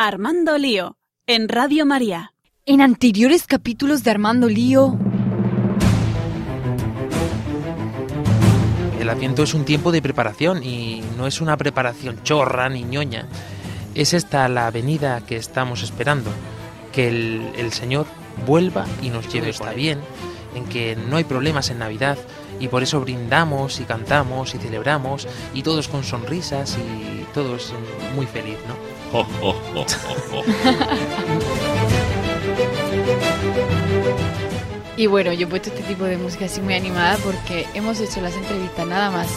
Armando Lío, en Radio María. En anteriores capítulos de Armando Lío... El Adviento es un tiempo de preparación y no es una preparación chorra ni ñoña. Es esta la venida que estamos esperando, que el, el Señor vuelva y nos lleve está bien, en que no hay problemas en Navidad y por eso brindamos y cantamos y celebramos y todos con sonrisas y todos muy feliz, ¿no? Y bueno, yo he puesto este tipo de música así muy animada porque hemos hecho las entrevistas nada más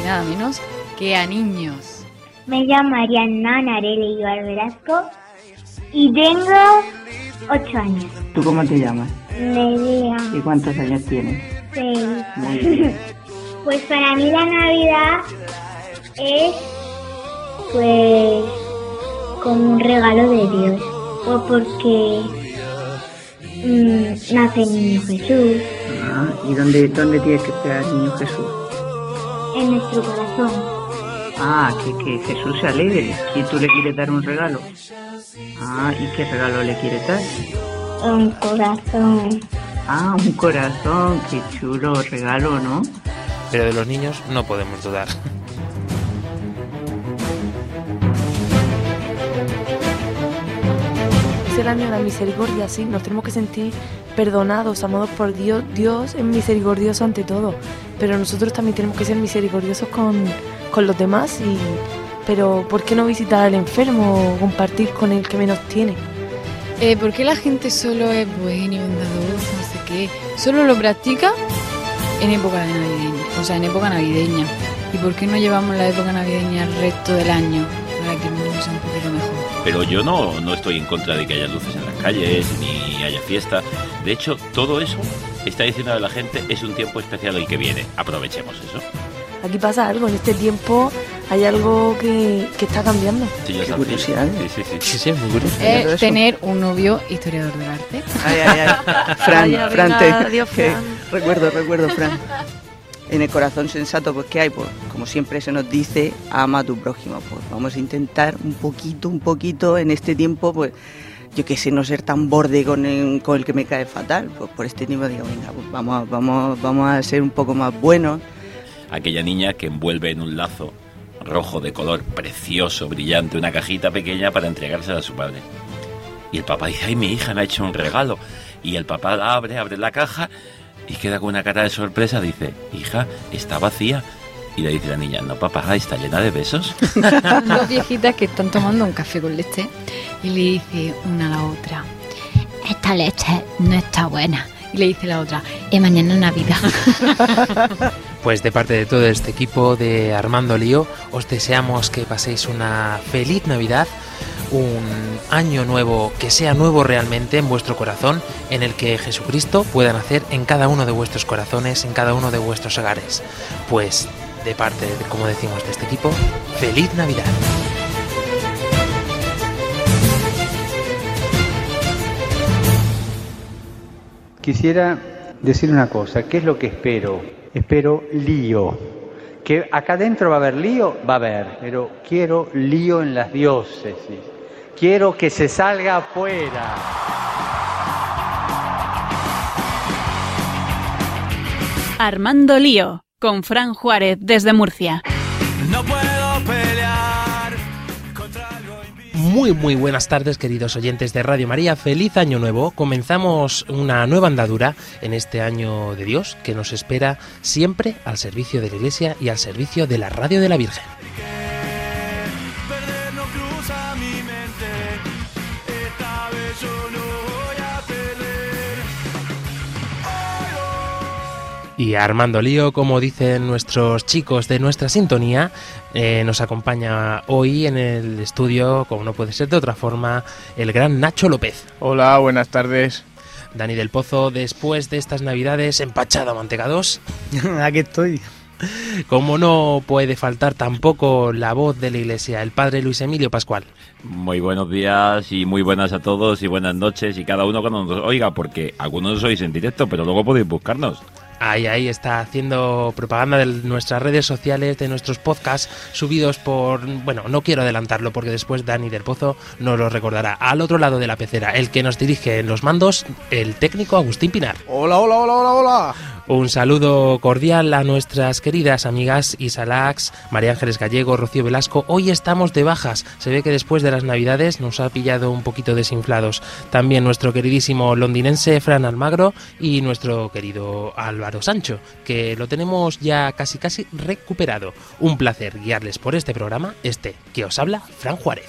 y nada menos que a niños. Me llamo Ariana Narele Ibar Velasco y tengo 8 años. ¿Tú cómo te llamas? Nerea. ¿Y cuántos años tienes? 6. Muy bien. Pues para mí la Navidad es pues como un regalo de Dios. O porque mm, nace el niño Jesús Ah, ¿Y dónde, dónde tienes que esperar al niño Jesús? en nuestro corazón. Ah, que, que Jesús se alegre y tú le quieres dar un regalo. Ah, ¿y qué regalo le quieres dar? Un corazón. Ah, un corazón, qué chulo regalo, ¿no? Pero de los niños no podemos dudar. Es el año de la misericordia, sí, nos tenemos que sentir perdonados, amados por Dios. Dios es misericordioso ante todo, pero nosotros también tenemos que ser misericordiosos con, con los demás. Y, pero, ¿por qué no visitar al enfermo o compartir con el que menos tiene? Eh, ¿Por qué la gente solo es buena y bondadosa, no sé qué? Solo lo practica en época de navideña, o sea, en época navideña. ¿Y por qué no llevamos la época navideña al resto del año para que sea un poquito mejor? Pero yo no, no estoy en contra de que haya luces en las calles, ni haya fiesta. De hecho, todo eso está diciendo a la gente es un tiempo especial el que viene. Aprovechemos eso. Aquí pasa algo, en este tiempo hay algo que, que está cambiando. Sí, ya Qué está. curiosidad, ¿eh? Sí, sí, sí. Sí, sí, muy curioso. Eh, tener un novio historiador del arte. Ay, ay, ay. Fran, Vaya, Fran, te- que- Fran. recuerdo, recuerdo, Fran. En el corazón sensato, pues, ¿qué hay? Pues, como siempre se nos dice, ama a tu prójimo. Pues vamos a intentar un poquito, un poquito en este tiempo, pues, yo qué sé, no ser tan borde con el, con el que me cae fatal. Pues por este tiempo digo, venga, pues vamos, vamos, vamos a ser un poco más buenos. Aquella niña que envuelve en un lazo rojo de color precioso, brillante, una cajita pequeña para entregársela a su padre. Y el papá dice, ay, mi hija me ha hecho un regalo. Y el papá abre, abre la caja y queda con una cara de sorpresa. Dice, hija, está vacía. Y le dice la niña, no, papá, está llena de besos. Dos viejitas que están tomando un café con leche y le dice una a la otra, esta leche no está buena. Y le dice la otra, y mañana es Navidad. Pues de parte de todo este equipo de Armando Lío, os deseamos que paséis una feliz Navidad, un año nuevo que sea nuevo realmente en vuestro corazón, en el que Jesucristo pueda nacer en cada uno de vuestros corazones, en cada uno de vuestros hogares. Pues de parte, de, como decimos, de este equipo, feliz Navidad. Quisiera decir una cosa, ¿qué es lo que espero? Espero lío. Que acá adentro va a haber lío, va a haber, pero quiero lío en las diócesis. Quiero que se salga afuera. Armando Lío, con Fran Juárez desde Murcia. Muy muy buenas tardes queridos oyentes de Radio María, feliz año nuevo. Comenzamos una nueva andadura en este año de Dios que nos espera siempre al servicio de la Iglesia y al servicio de la Radio de la Virgen. Y Armando Lío, como dicen nuestros chicos de nuestra sintonía, eh, nos acompaña hoy en el estudio, como no puede ser de otra forma, el gran Nacho López. Hola, buenas tardes. Dani del Pozo, después de estas navidades empachado a mantecados, Aquí estoy. como no puede faltar tampoco la voz de la iglesia, el padre Luis Emilio Pascual. Muy buenos días y muy buenas a todos y buenas noches y cada uno cuando nos oiga, porque algunos sois en directo, pero luego podéis buscarnos. Ahí, ahí está haciendo propaganda de nuestras redes sociales, de nuestros podcasts subidos por... Bueno, no quiero adelantarlo porque después Dani del Pozo nos lo recordará. Al otro lado de la pecera, el que nos dirige en los mandos, el técnico Agustín Pinar. Hola, hola, hola, hola, hola. Un saludo cordial a nuestras queridas amigas Isalax, María Ángeles Gallego, Rocío Velasco. Hoy estamos de bajas. Se ve que después de las Navidades nos ha pillado un poquito desinflados. También nuestro queridísimo londinense Fran Almagro y nuestro querido Álvaro Sancho, que lo tenemos ya casi casi recuperado. Un placer guiarles por este programa, este que os habla Fran Juárez.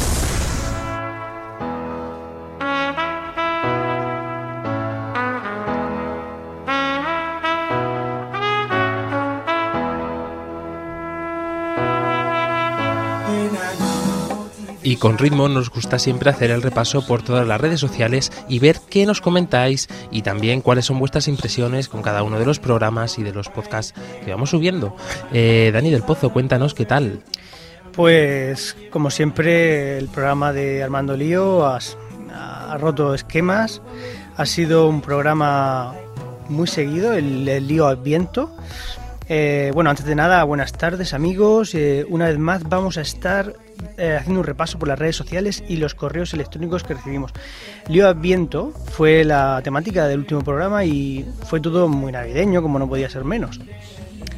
Y con ritmo nos gusta siempre hacer el repaso por todas las redes sociales y ver qué nos comentáis y también cuáles son vuestras impresiones con cada uno de los programas y de los podcasts que vamos subiendo. Eh, Dani del Pozo, cuéntanos qué tal. Pues como siempre el programa de Armando Lío ha, roto esquemas, ha sido un programa muy seguido, el, el Lío Adviento. Eh, bueno, antes de nada, buenas tardes amigos. Eh, una vez más vamos a estar eh, haciendo un repaso por las redes sociales y los correos electrónicos que recibimos. Lío Adviento fue la temática del último programa y fue todo muy navideño, como no podía ser menos.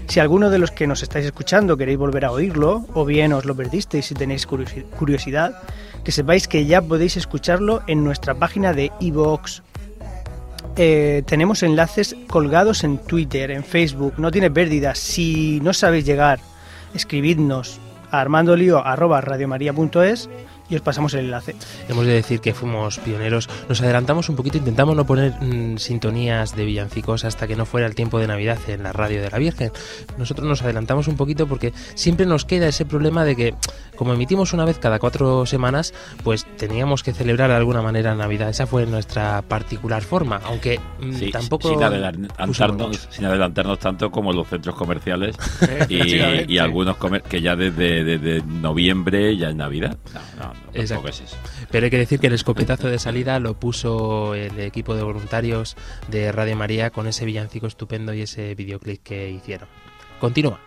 Si alguno de los que nos estáis escuchando queréis volver a oírlo, o bien os lo perdisteis si tenéis curiosi- curiosidad, que sepáis que ya podéis escucharlo en nuestra página de iVoox. Eh, tenemos enlaces colgados en Twitter, en Facebook, no tiene pérdida. Si no sabéis llegar, escribidnos a armandolio.radiomaria.es y os pasamos el enlace. Hemos de decir que fuimos pioneros, nos adelantamos un poquito, intentamos no poner mm, sintonías de villancicos hasta que no fuera el tiempo de Navidad en la radio de la Virgen. Nosotros nos adelantamos un poquito porque siempre nos queda ese problema de que como emitimos una vez cada cuatro semanas, pues teníamos que celebrar de alguna manera Navidad. Esa fue nuestra particular forma, aunque mm, Sí, tampoco... sin, adelantarnos, sin adelantarnos tanto como los centros comerciales y, y algunos comer que ya desde, desde noviembre ya es Navidad. No, no, no, Exacto. tampoco es eso. Pero hay que decir que el escopetazo de salida lo puso el equipo de voluntarios de Radio María con ese villancico estupendo y ese videoclip que hicieron. Continúa.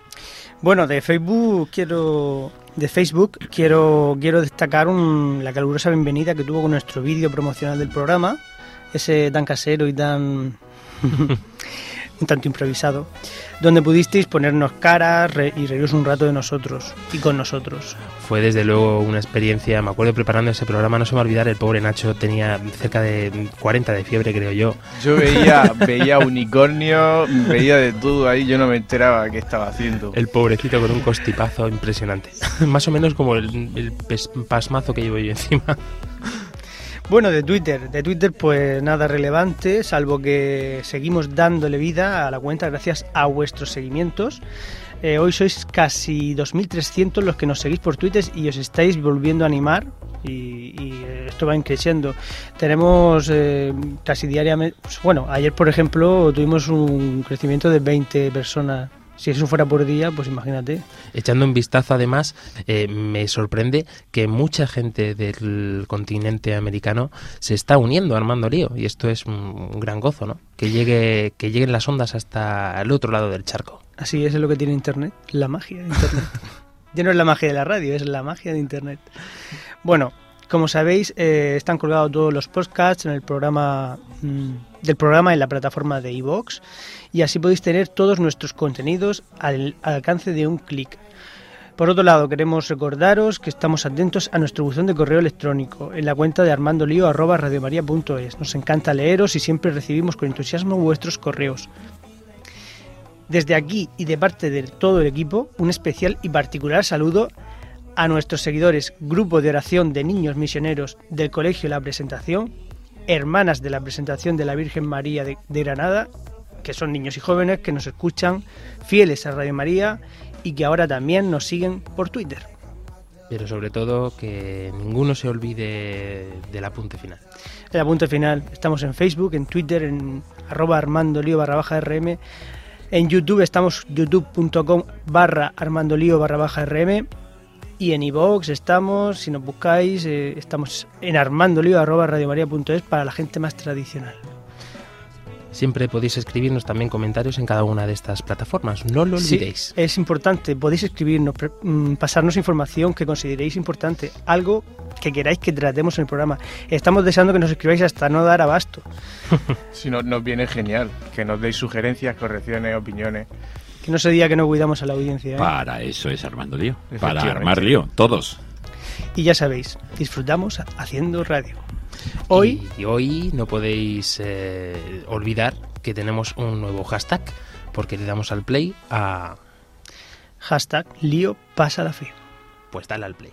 Bueno, de Facebook quiero de Facebook quiero quiero destacar un- la calurosa bienvenida que tuvo con nuestro vídeo promocional del programa, ese tan casero y tan un tanto improvisado, donde pudisteis ponernos caras re- y reíros un rato de nosotros y con nosotros. Fue desde luego una experiencia, me acuerdo preparando ese programa, no se me va a olvidar, el pobre Nacho tenía cerca de 40 de fiebre, creo yo. Yo veía, veía unicornio, veía de todo ahí, yo no me enteraba qué estaba haciendo. El pobrecito con un costipazo impresionante. Más o menos como el, el pasmazo que llevo yo encima. Bueno, de Twitter, de Twitter pues nada relevante, salvo que seguimos dándole vida a la cuenta gracias a vuestros seguimientos. Eh, hoy sois casi 2.300 los que nos seguís por Twitter y os estáis volviendo a animar y, eh, esto va creciendo. Tenemos eh, casi diariamente, pues, bueno, ayer por ejemplo tuvimos un crecimiento de 20 personas. Si eso fuera por día, pues imagínate. Echando un vistazo además, eh, me sorprende que mucha gente del continente americano se está uniendo a Armando Lío y esto es un, gran gozo, ¿no? Que llegue, que lleguen las ondas hasta el otro lado del charco. Así es lo que tiene Internet, la magia de Internet. ya no es la magia de la radio, es la magia de Internet. Bueno, como sabéis, eh, están colgados todos los podcasts en el programa mm, del programa en la plataforma de iVoox y así podéis tener todos nuestros contenidos al, al alcance de un clic. Por otro lado, queremos recordaros que estamos atentos a nuestro buzón de correo electrónico en la cuenta de armandolio.radiomaria.es. Nos encanta leeros y siempre recibimos con entusiasmo vuestros correos. Desde aquí y de parte de todo el equipo, un especial y particular saludo a nuestros seguidores Grupo de Oración de Niños Misioneros del Colegio La Presentación, Hermanas de la Presentación de la Virgen María de Granada, que son niños y jóvenes que nos escuchan fieles a Radio María y que ahora también nos siguen por Twitter. Pero sobre todo que ninguno se olvide del apunte final. El apunte final, estamos en Facebook, en Twitter, en arroba armandolío barra baja rm. En YouTube estamos youtube.com barra armandolío barra baja rm. Y en iVoox estamos, si nos buscáis, eh, estamos en armandolío arroba radiomaria.es para la gente más tradicional. Siempre podéis escribirnos también comentarios en cada una de estas plataformas, no lo Sí, olvidéis. es importante, podéis escribirnos, mm, pasarnos información que consideréis importante, algo que queráis que tratemos en el programa. Estamos deseando que nos escribáis hasta no dar abasto. Si no, nos viene genial, que nos deis sugerencias, correcciones, opiniones. Que no se diga que no cuidamos a la audiencia. ¿eh? Para eso es Armando Lío. Para armar lío, todos. Y ya sabéis, disfrutamos haciendo radio. Hoy, Y hoy no podéis eh, olvidar que tenemos un nuevo hashtag, porque le damos al play a... hashtag lío pasa la fe. Pues dale al play.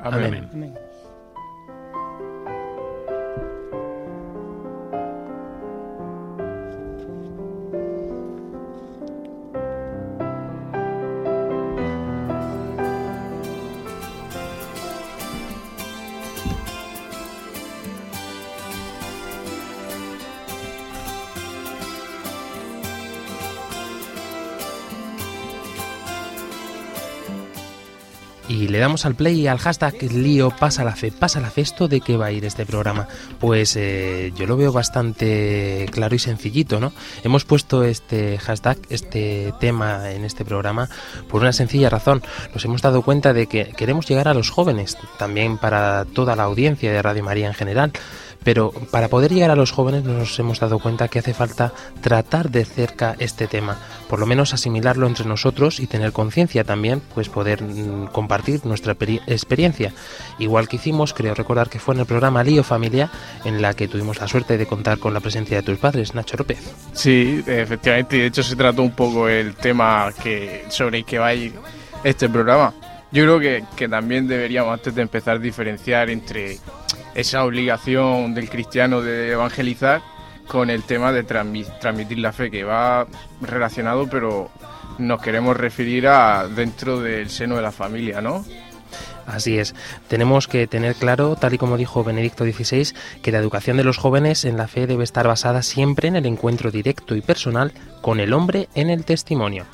Amén. Amén. Y le damos al play y al hashtag lío pasa la fe, pasa la fe. ¿Esto de qué va a ir este programa? Pues eh, yo lo veo bastante claro y sencillito, ¿no? Hemos puesto este hashtag, este tema en este programa por una sencilla razón. Nos hemos dado cuenta de que queremos llegar a los jóvenes, también para toda la audiencia de Radio María en general. Pero para poder llegar a los jóvenes nos hemos dado cuenta que hace falta tratar de cerca este tema, por lo menos asimilarlo entre nosotros y tener conciencia también, pues poder mm, compartir nuestra peri- experiencia. Igual que hicimos, creo recordar que fue en el programa Lío Familia, en la que tuvimos la suerte de contar con la presencia de tus padres, Nacho López. Sí, efectivamente, y de hecho se trató un poco el tema que sobre el que va a ir este programa. Yo creo que, que también deberíamos, antes de empezar, diferenciar entre esa obligación del cristiano de evangelizar con el tema de transmi- transmitir la fe, que va relacionado, pero nos queremos referir a dentro del seno de la familia, ¿no? Así es, tenemos que tener claro, tal y como dijo Benedicto XVI, que la educación de los jóvenes en la fe debe estar basada siempre en el encuentro directo y personal con el hombre en el testimonio.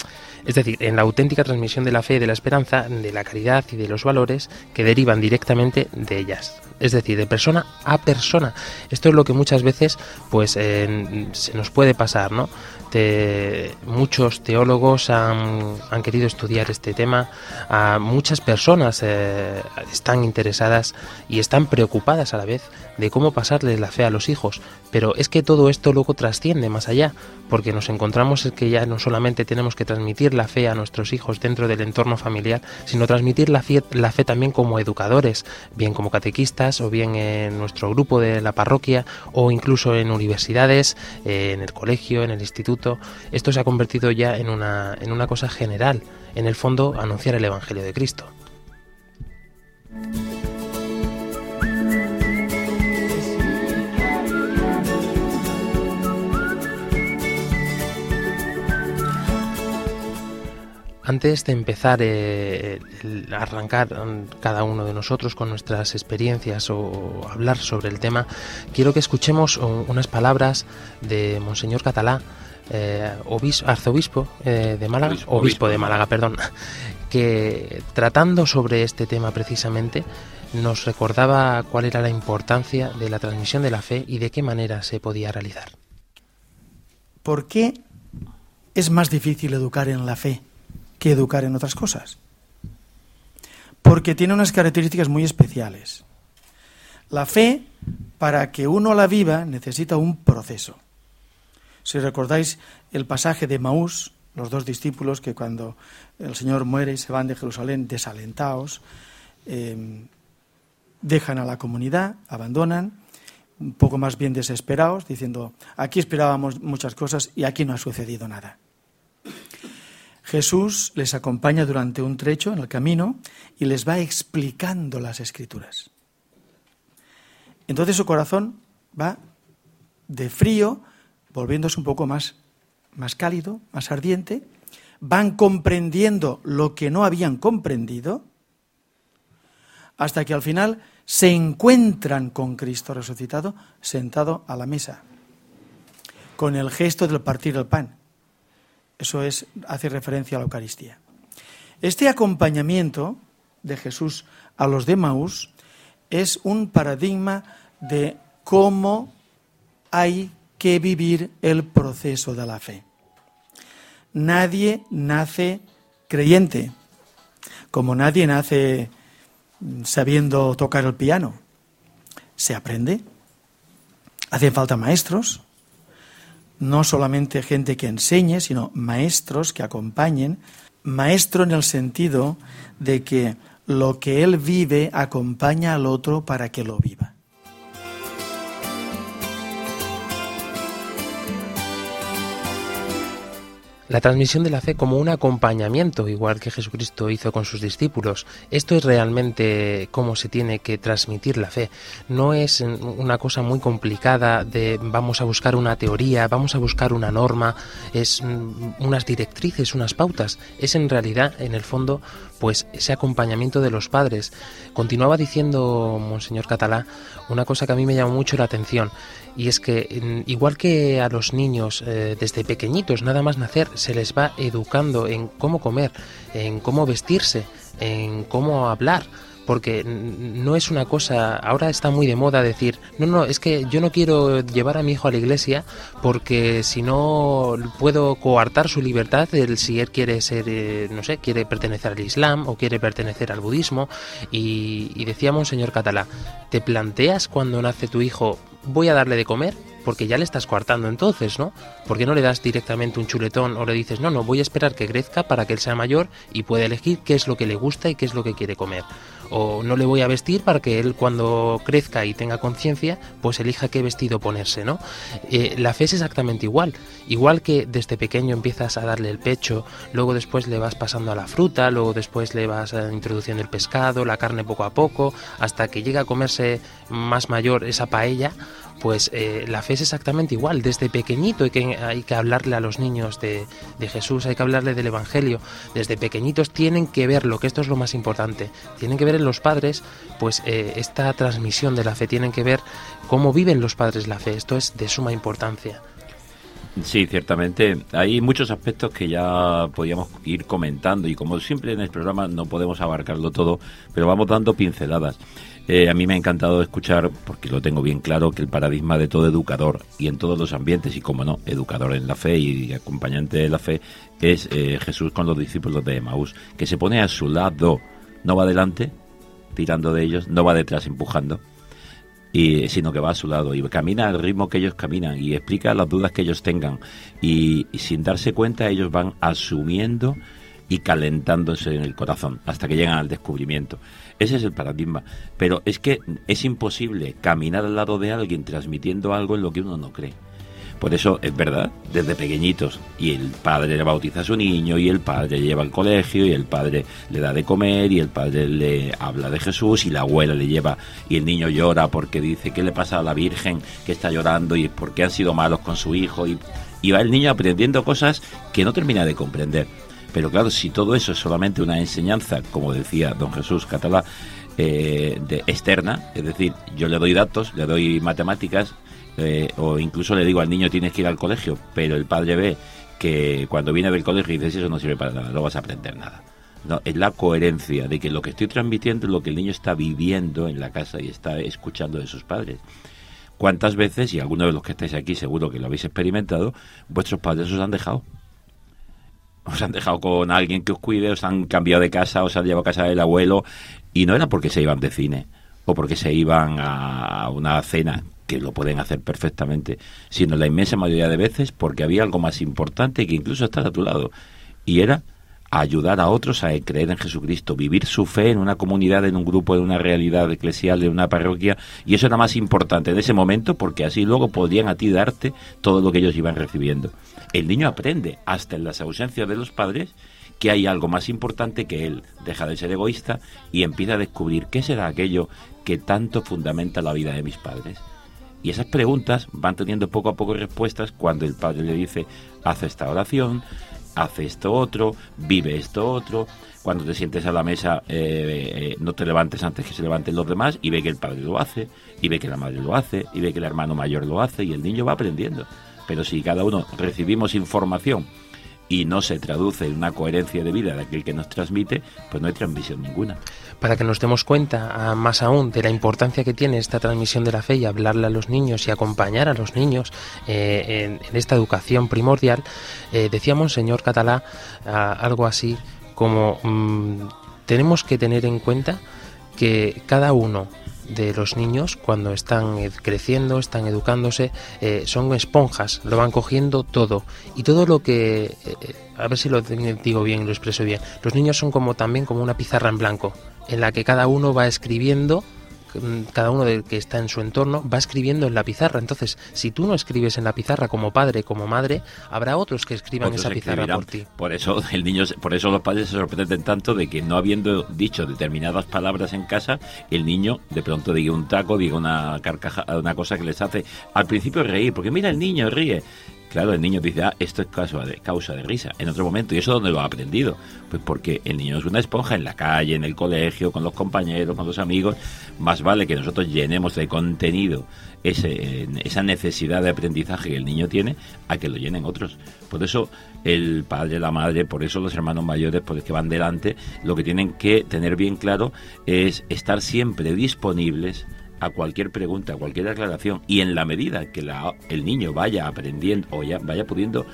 Es decir, en la auténtica transmisión de la fe, de la esperanza, de la caridad y de los valores que derivan directamente de ellas. Es decir, de persona a persona. Esto es lo que muchas veces pues eh, se nos puede pasar, ¿no? Te- muchos teólogos han, han querido estudiar este tema, a muchas personas eh, están interesadas y están preocupadas a la vez de cómo pasarles la fe a los hijos, pero es que todo esto luego trasciende más allá, porque nos encontramos que ya no solamente tenemos que transmitir la fe a nuestros hijos dentro del entorno familiar, sino transmitir la fe, la fe también como educadores, bien como catequistas o bien en nuestro grupo de la parroquia o incluso en universidades, eh, en el colegio, en el instituto. Esto se ha convertido ya en una, en una cosa general, en el fondo anunciar el Evangelio de Cristo. Antes de empezar eh, el arrancar mm, cada uno de nosotros con nuestras experiencias o hablar sobre el tema, quiero que escuchemos unas palabras de Monseñor Catalá eh, obis- arzobispo eh, de Málaga, Obispo, obispo, de Málaga, perdón, que tratando sobre este tema precisamente nos recordaba cuál era la importancia de la transmisión de la fe y de qué manera se podía realizar. ¿Por qué es más difícil educar en la fe que educar en otras cosas? Porque tiene unas características muy especiales. La fe, para que uno la viva, necesita un proceso. Si recordáis el pasaje de Maús, los dos discípulos que cuando el Señor muere y se van de Jerusalén desalentados, eh, dejan a la comunidad, abandonan, un poco más bien desesperados, diciendo, aquí esperábamos muchas cosas y aquí no ha sucedido nada. Jesús les acompaña durante un trecho en el camino y les va explicando las escrituras. Entonces su corazón va de frío, volviéndose un poco más, más cálido, más ardiente, van comprendiendo lo que no habían comprendido, hasta que al final se encuentran con Cristo resucitado sentado a la mesa, con el gesto del partir el pan. Eso es, hace referencia a la Eucaristía. Este acompañamiento de Jesús a los de Maús es un paradigma de cómo hay que vivir el proceso de la fe. Nadie nace creyente, como nadie nace sabiendo tocar el piano. Se aprende. Hacen falta maestros, no solamente gente que enseñe, sino maestros que acompañen. Maestro en el sentido de que lo que él vive acompaña al otro para que lo viva. La transmisión de la fe como un acompañamiento, igual que Jesucristo hizo con sus discípulos. Esto es realmente cómo se tiene que transmitir la fe. No es una cosa muy complicada de vamos a buscar una teoría, vamos a buscar una norma, es unas directrices, unas pautas. Es en realidad, en el fondo, pues ese acompañamiento de los padres. Continuaba diciendo Monseñor Catalá una cosa que a mí me llamó mucho la atención y es que igual que a los niños eh, desde pequeñitos nada más nacer se les va educando en cómo comer, en cómo vestirse, en cómo hablar, porque no es una cosa, ahora está muy de moda decir, no, no, es que yo no quiero llevar a mi hijo a la iglesia porque si no puedo coartar su libertad el si él quiere ser, eh, no sé, quiere pertenecer al Islam o quiere pertenecer al budismo y, y decíamos, señor Catalá, ¿te planteas cuando nace tu hijo voy a darle de comer? Porque ya le estás coartando entonces, ¿no? ¿Por qué no le das directamente un chuletón o le dices, no, no, voy a esperar que crezca para que él sea mayor y pueda elegir qué es lo que le gusta y qué es lo que quiere comer? O no le voy a vestir para que él cuando crezca y tenga conciencia, pues elija qué vestido ponerse, ¿no? Eh, la fe es exactamente igual. Igual que desde pequeño empiezas a darle el pecho, luego después le vas pasando a la fruta, luego después le vas introduciendo el pescado, la carne poco a poco, hasta que llega a comerse más mayor esa paella, pues eh, la fe es exactamente igual. Desde pequeñito hay que, hay que hablarle a los niños de, Jesús, hay que hablarle del Evangelio. Desde pequeñitos tienen que verlo, que esto es lo más importante. Tienen que ver en los padres, pues eh, esta transmisión de la fe, tienen que ver cómo viven los padres la fe. Esto es de suma importancia. Sí, ciertamente. Hay muchos aspectos que ya podíamos ir comentando y como siempre en el programa no podemos abarcarlo todo, pero vamos dando pinceladas. Eh, a mí me ha encantado escuchar, porque lo tengo bien claro, que el paradigma de todo educador y en todos los ambientes, y como no, educador en la fe y acompañante de la fe, es eh, Jesús con los discípulos de Emaús, que se pone a su lado, no va adelante, tirando de ellos, no va detrás empujando, y, sino que va a su lado y camina al ritmo que ellos caminan y explica las dudas que ellos tengan y, y sin darse cuenta ellos van asumiendo y calentándose en el corazón hasta que llegan al descubrimiento. Ese es el paradigma. Pero es que es imposible caminar al lado de alguien transmitiendo algo en lo que uno no cree. Por eso es verdad, desde pequeñitos, y el padre le bautiza a su niño, y el padre le lleva al colegio, y el padre le da de comer, y el padre le habla de Jesús, y la abuela le lleva, y el niño llora porque dice, ¿qué le pasa a la Virgen que está llorando? y por qué han sido malos con su hijo, y, y va el niño aprendiendo cosas que no termina de comprender. Pero claro, si todo eso es solamente una enseñanza, como decía don Jesús Catalá, eh, de, externa, es decir, yo le doy datos, le doy matemáticas eh, o incluso le digo al niño tienes que ir al colegio, pero el padre ve que cuando viene del colegio y dices eso no sirve para nada, no vas a aprender nada. No, es la coherencia de que lo que estoy transmitiendo es lo que el niño está viviendo en la casa y está escuchando de sus padres. ¿Cuántas veces, y algunos de los que estáis aquí seguro que lo habéis experimentado, vuestros padres os han dejado? Os han dejado con alguien que os cuide, os han cambiado de casa, os han llevado a casa del abuelo, y no era porque se iban de cine o porque se iban a una cena, que lo pueden hacer perfectamente, sino la inmensa mayoría de veces porque había algo más importante que incluso estar a tu lado, y era ayudar a otros a creer en Jesucristo, vivir su fe en una comunidad, en un grupo, en una realidad eclesial, en una parroquia, y eso era más importante en ese momento porque así luego podían a ti darte todo lo que ellos iban recibiendo. El niño aprende, hasta en las ausencias de los padres, que hay algo más importante que él, deja de ser egoísta y empieza a descubrir qué será aquello que tanto fundamenta la vida de mis padres. Y esas preguntas van teniendo poco a poco respuestas cuando el padre le dice, haz esta oración, hace esto otro, vive esto otro. Cuando te sientes a la mesa, eh, eh, no te levantes antes que se levanten los demás y ve que el padre lo hace, y ve que la madre lo hace, y ve que el hermano mayor lo hace, y el niño va aprendiendo. Pero si cada uno recibimos información y no se traduce en una coherencia de vida de aquel que nos transmite, pues no hay transmisión ninguna. Para que nos demos cuenta ah, más aún de la importancia que tiene esta transmisión de la fe y hablarle a los niños y acompañar a los niños eh, en, esta educación primordial, eh, decíamos, señor Catalá, ah, algo así como mm, tenemos que tener en cuenta que cada uno de los niños cuando están creciendo, están educándose, eh, son esponjas, lo van cogiendo todo. Y todo lo que, a ver si lo digo bien, lo expreso bien, los niños son como también como una pizarra en blanco, en la que cada uno va escribiendo cada uno del que está en su entorno va escribiendo en la pizarra. Entonces, si tú no escribes en la pizarra como padre, como madre, habrá otros que escriban esa pizarra por ti. Por eso el niño, por eso los padres se sorprenden tanto de que no habiendo dicho determinadas palabras en casa, el niño de pronto diga un taco, diga una carcaja, una cosa que les hace al principio reír, porque mira el niño ríe Claro, el niño dice, ah, esto es causa de, causa de risa. En otro momento, ¿y eso dónde lo ha aprendido? Pues porque el niño es una esponja en la calle, en el colegio, con los compañeros, con los amigos. Más vale que nosotros llenemos de contenido ese, esa necesidad de aprendizaje que el niño tiene a que lo llenen otros. Por eso el padre, la madre, por eso los hermanos mayores, por que van delante, lo que tienen que tener bien claro es estar siempre disponibles a cualquier pregunta, a cualquier aclaración y en la medida que la, el niño vaya aprendiendo o ya vaya pudiendo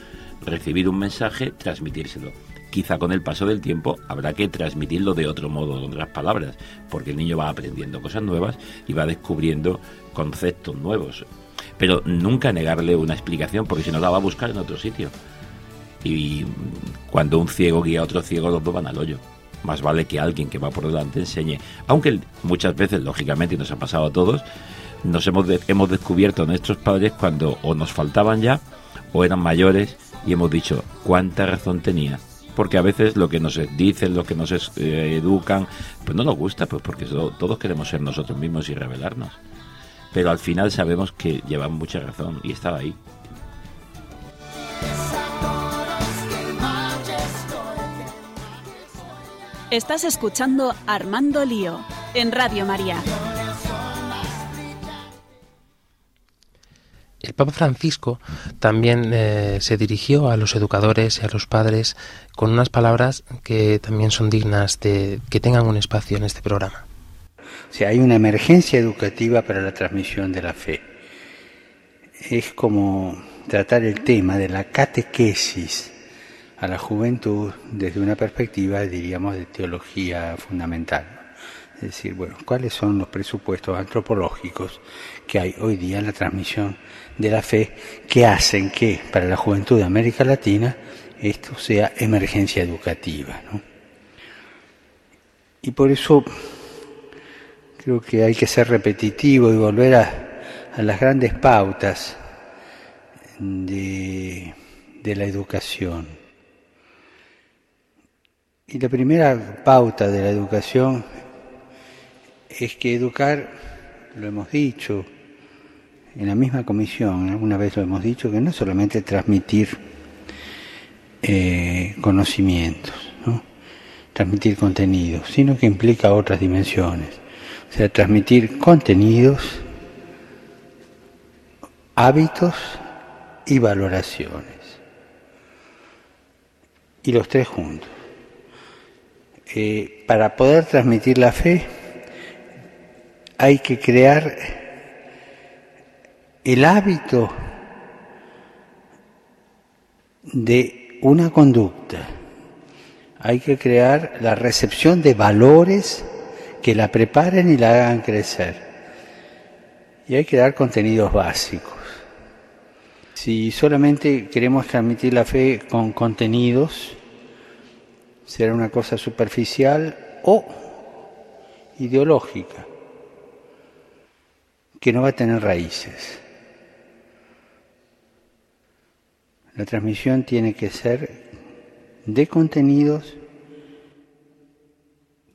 recibir un mensaje, transmitírselo. Quizá con el paso del tiempo habrá que transmitirlo de otro modo, con otras palabras, porque el niño va aprendiendo cosas nuevas y va descubriendo conceptos nuevos. Pero nunca negarle una explicación, porque si no la va a buscar en otro sitio. Y cuando un ciego guía a otro ciego, los dos van al hoyo más vale que alguien que va por delante enseñe. Aunque muchas veces, lógicamente, y nos ha pasado a todos, nos hemos, hemos descubierto a nuestros padres cuando o nos faltaban ya o eran mayores y hemos dicho cuánta razón tenía. Porque a veces lo que nos dicen, lo que nos eh, educan, pues no nos gusta, pues porque todos queremos ser nosotros mismos y revelarnos. Pero al final sabemos que llevan mucha razón y estaba ahí. Estás escuchando Armando Lío en Radio María. El Papa Francisco también eh, se dirigió a los educadores y a los padres con unas palabras que también son dignas de que tengan un espacio en este programa. O sea, hay una emergencia educativa para la transmisión de la fe. Es como tratar el tema de la catequesis a la juventud desde una perspectiva, diríamos, de teología fundamental. Es decir, bueno, ¿cuáles son los presupuestos antropológicos que hay hoy día en la transmisión de la fe que hacen que para la juventud de América Latina esto sea emergencia educativa? Y por eso creo que hay que ser repetitivo y volver a, las grandes pautas de la educación. Y la primera pauta de la educación es que educar, lo hemos dicho, en la misma comisión, alguna vez lo hemos dicho, que no es solamente transmitir eh, conocimientos, transmitir contenidos, sino que implica otras dimensiones. O sea, transmitir contenidos hábitos y valoraciones. Y los tres juntos. Eh, para poder transmitir la fe hay que crear el hábito de una conducta. Hay que crear la recepción de valores que la preparen y la hagan crecer. Y hay que dar contenidos básicos. Si solamente queremos transmitir la fe con contenidos, será una cosa superficial o ideológica, que no va a tener raíces. La transmisión tiene que ser de contenidos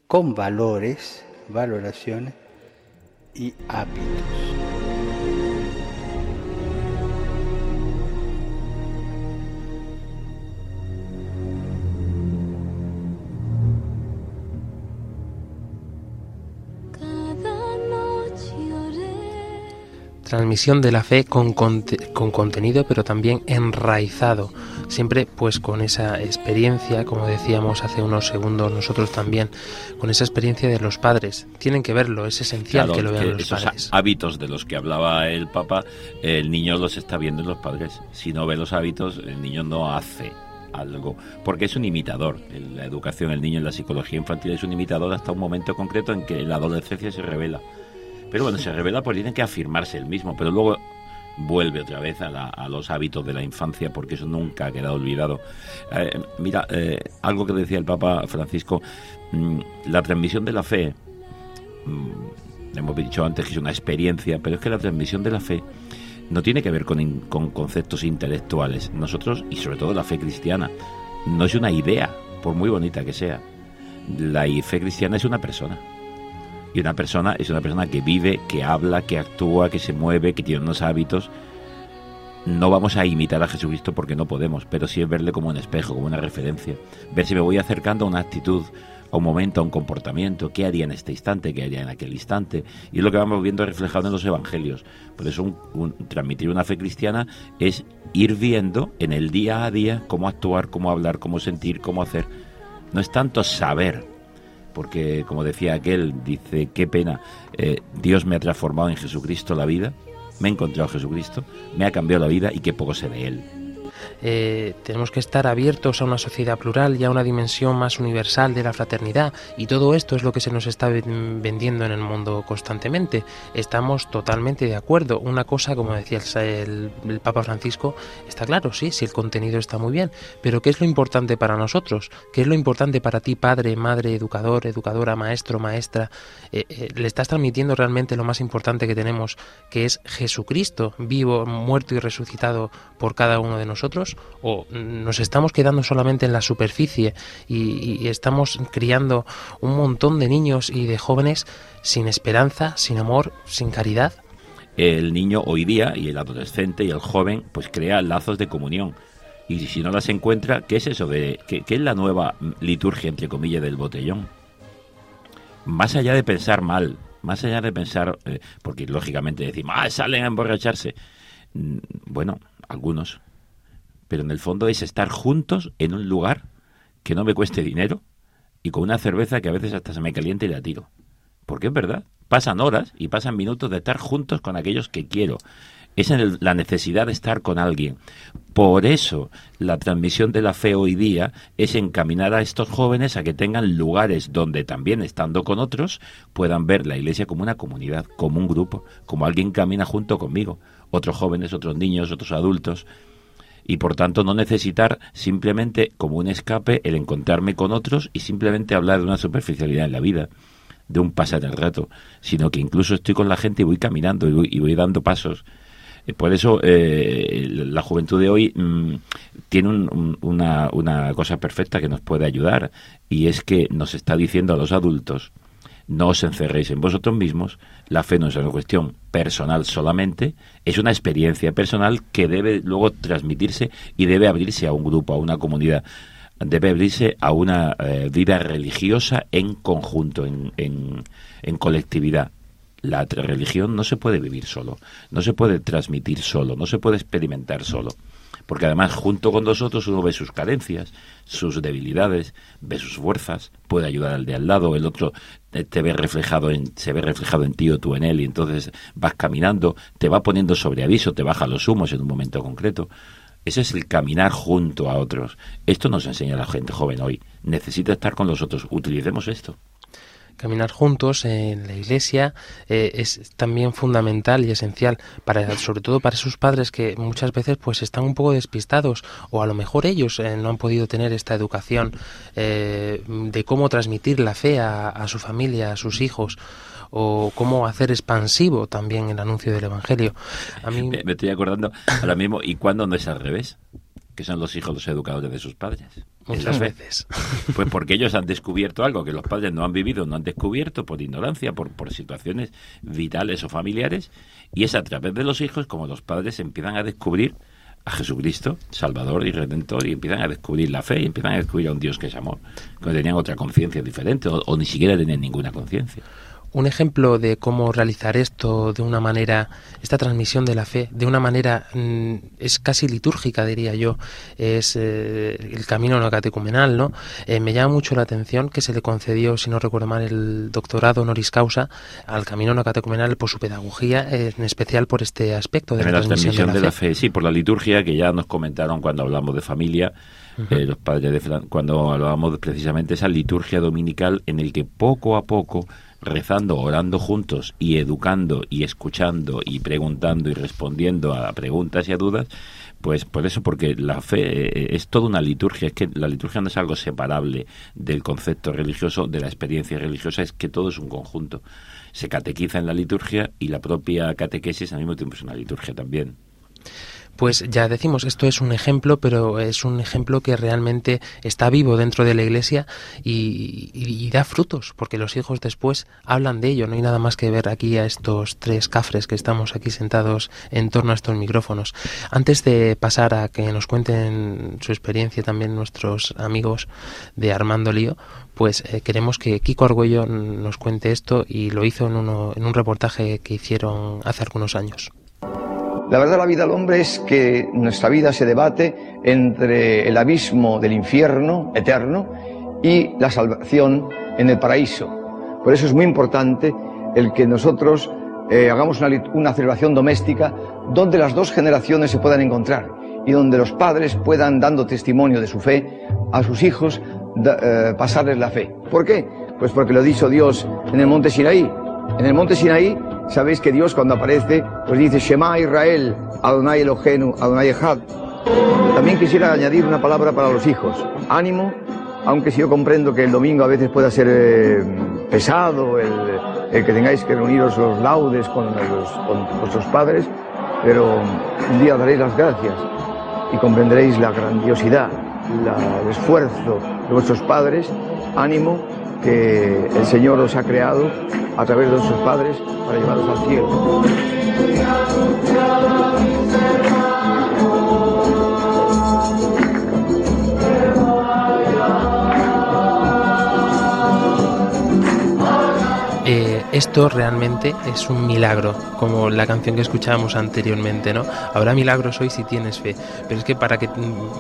con valores, valoraciones y hábitos. Transmisión de la fe con, con, contenido, pero también enraizado, siempre pues con esa experiencia, como decíamos hace unos segundos nosotros también, con esa experiencia de los padres. Tienen que verlo, es esencial que lo vean los esos padres. hábitos de los que hablaba el Papa, el niño los está viendo en los padres. Si no ve los hábitos, el niño no hace algo, porque es un imitador. En la educación, el niño en la psicología infantil es un imitador hasta un momento concreto en que la adolescencia se revela. Pero bueno, se revela porque tiene que afirmarse el mismo, pero luego vuelve otra vez a, los hábitos de la infancia porque eso nunca ha quedado olvidado. Eh, mira, eh, algo que decía el Papa Francisco, mm, la transmisión de la fe, mm, hemos dicho antes que es una experiencia, pero es que la transmisión de la fe no tiene que ver con conceptos intelectuales. Nosotros, y sobre todo la fe cristiana, no es una idea, por muy bonita que sea. La fe cristiana es una persona y una persona es una persona que vive, que habla, que actúa, que se mueve, que tiene unos hábitos. No vamos a imitar a Jesucristo porque no podemos, pero sí es verle como un espejo, como una referencia. Ver si me voy acercando a una actitud, a un momento, a un comportamiento, qué haría en este instante, qué haría en aquel instante. Y es lo que vamos viendo reflejado en los evangelios. Por eso transmitir una fe cristiana es ir viendo en el día a día cómo actuar, cómo hablar, cómo sentir, cómo hacer. No es tanto saber, porque como decía aquel, dice, qué pena, eh, Dios me ha transformado en Jesucristo la vida, me ha encontrado Jesucristo, me ha cambiado la vida y qué poco sé de Él. Eh, tenemos que estar abiertos a una sociedad plural y a una dimensión más universal de la fraternidad y todo esto es lo que se nos está vendiendo en el mundo constantemente. Estamos totalmente de acuerdo. Una cosa, como decía el, Papa Francisco, está claro, sí, si el contenido está muy bien, pero ¿qué es lo importante para nosotros? ¿Qué es lo importante para ti, padre, madre, educador, educadora, maestro, maestra? Eh, eh, le estás transmitiendo realmente lo más importante que tenemos, que es Jesucristo, vivo, muerto y resucitado por cada uno de nosotros o nos estamos quedando solamente en la superficie y, estamos criando un montón de niños y de jóvenes sin esperanza, sin amor, sin caridad? El niño hoy día y el adolescente y el joven pues crea lazos de comunión. Y si no las encuentra, ¿qué es eso de qué, es la nueva liturgia entre comillas del botellón? Más allá de pensar mal, más allá de pensar, eh, porque lógicamente decimos, ah, salen a emborracharse. Mm, bueno, algunos, pero en el fondo es estar juntos en un lugar que no me cueste dinero y con una cerveza que a veces hasta se me caliente y la tiro. Porque es verdad, pasan horas y pasan minutos de estar juntos con aquellos que quiero. Es la necesidad de estar con alguien. Por eso la transmisión de la fe hoy día es encaminar a estos jóvenes a que tengan lugares donde también estando con otros puedan ver la iglesia como una comunidad, como un grupo, como alguien camina junto conmigo, otros jóvenes, otros niños, otros adultos y por tanto no necesitar simplemente como un escape el encontrarme con otros y simplemente hablar de una superficialidad en la vida, de un pasar el rato, sino que incluso estoy con la gente y voy caminando y voy, dando pasos. Eh, por eso eh, la juventud de hoy mm, tiene una, una cosa perfecta que nos puede ayudar y es que nos está diciendo a los adultos, no os encerréis en vosotros mismos, la fe no es una cuestión personal solamente, es una experiencia personal que debe luego transmitirse y debe abrirse a un grupo, a una comunidad, debe abrirse a una eh, vida religiosa en conjunto, en, en, colectividad. La religión no se puede vivir solo, no se puede transmitir solo, no se puede experimentar solo. Porque además, junto con nosotros, uno ve sus carencias, sus debilidades, ve sus fuerzas, puede ayudar al de al lado, el otro te ve reflejado en, se ve reflejado en ti o tú en él, y entonces vas caminando, te va poniendo sobre aviso, te baja los humos en un momento concreto. Ese es el caminar junto a otros. Esto nos enseña la gente joven hoy. Necesita estar con los otros. Utilicemos esto caminar juntos en la iglesia eh, es también fundamental y esencial para sobre todo para esos padres que muchas veces pues están un poco despistados o a lo mejor ellos eh, no han podido tener esta educación eh, de cómo transmitir la fe a, su familia a sus hijos o cómo hacer expansivo también el anuncio del evangelio. A mí me, me estoy acordando ahora mismo y cuándo no es al revés que son los hijos los educadores de sus padres. Muchas veces. Pues porque ellos han descubierto algo que los padres no han vivido, no han descubierto por ignorancia, por, por situaciones vitales o familiares, y es a través de los hijos como los padres empiezan a descubrir a Jesucristo, Salvador y Redentor, y empiezan a descubrir la fe, y empiezan a descubrir a un Dios que es amor, que tenían otra conciencia diferente, o, o ni siquiera tenían ninguna conciencia. Un ejemplo de cómo realizar esto de una manera, esta transmisión de la fe, de una manera mm, es casi litúrgica, diría yo, es eh, el camino no catecumenal, ¿no? Eh, me llama mucho la atención que se le concedió, si no recuerdo mal, el doctorado honoris causa al camino no catecumenal por su pedagogía, en especial por este aspecto de, la, la transmisión, de, la, fe. Sí, por la liturgia que ya nos comentaron cuando hablamos de familia. Uh -huh. eh, los padres de cuando hablábamos precisamente esa liturgia dominical en el que poco a poco rezando, orando juntos y educando y escuchando y preguntando y respondiendo a preguntas y a dudas, pues por eso, porque la fe es toda una liturgia, es que la liturgia no es algo separable del concepto religioso, de la experiencia religiosa, es que todo es un conjunto. Se catequiza en la liturgia y la propia catequesis al mismo tiempo es una liturgia también pues ya decimos, esto es un ejemplo, pero es un ejemplo que realmente está vivo dentro de la iglesia y, da frutos, porque los hijos después hablan de ello. No hay nada más que ver aquí a estos tres cafres que estamos aquí sentados en torno a estos micrófonos. Antes de pasar a que nos cuenten su experiencia también nuestros amigos de Armando Lío, pues eh, queremos que Kiko Argüello nos cuente esto y lo hizo en, uno, en un reportaje que hicieron hace algunos años. La verdad la vida del hombre es que nuestra vida se debate entre el abismo del infierno eterno y la salvación en el paraíso. Por eso es muy importante el que nosotros eh, hagamos una, celebración doméstica donde las dos generaciones se puedan encontrar y donde los padres puedan, dando testimonio de su fe, a sus hijos eh, pasarles la fe. ¿Por qué? Pues porque lo dicho Dios en el monte Sinaí. En el monte Sinaí Sabéis que Dios cuando aparece, pues dice Shema Israel, Adonai Elohenu, Adonai Echad. También quisiera añadir una palabra para los hijos. Ánimo, aunque si yo comprendo que el domingo a veces pueda ser eh, pesado, el, que tengáis que reuniros los laudes con, los, con vuestros padres, pero un día daréis las gracias y comprenderéis la grandiosidad, el esfuerzo de vuestros padres. Ánimo, que el Señor os ha creado a través de sus padres para llevaros al cielo. Esto realmente es un milagro, como la canción que escuchábamos anteriormente, ¿no? Habrá milagros hoy si tienes fe, pero es que para que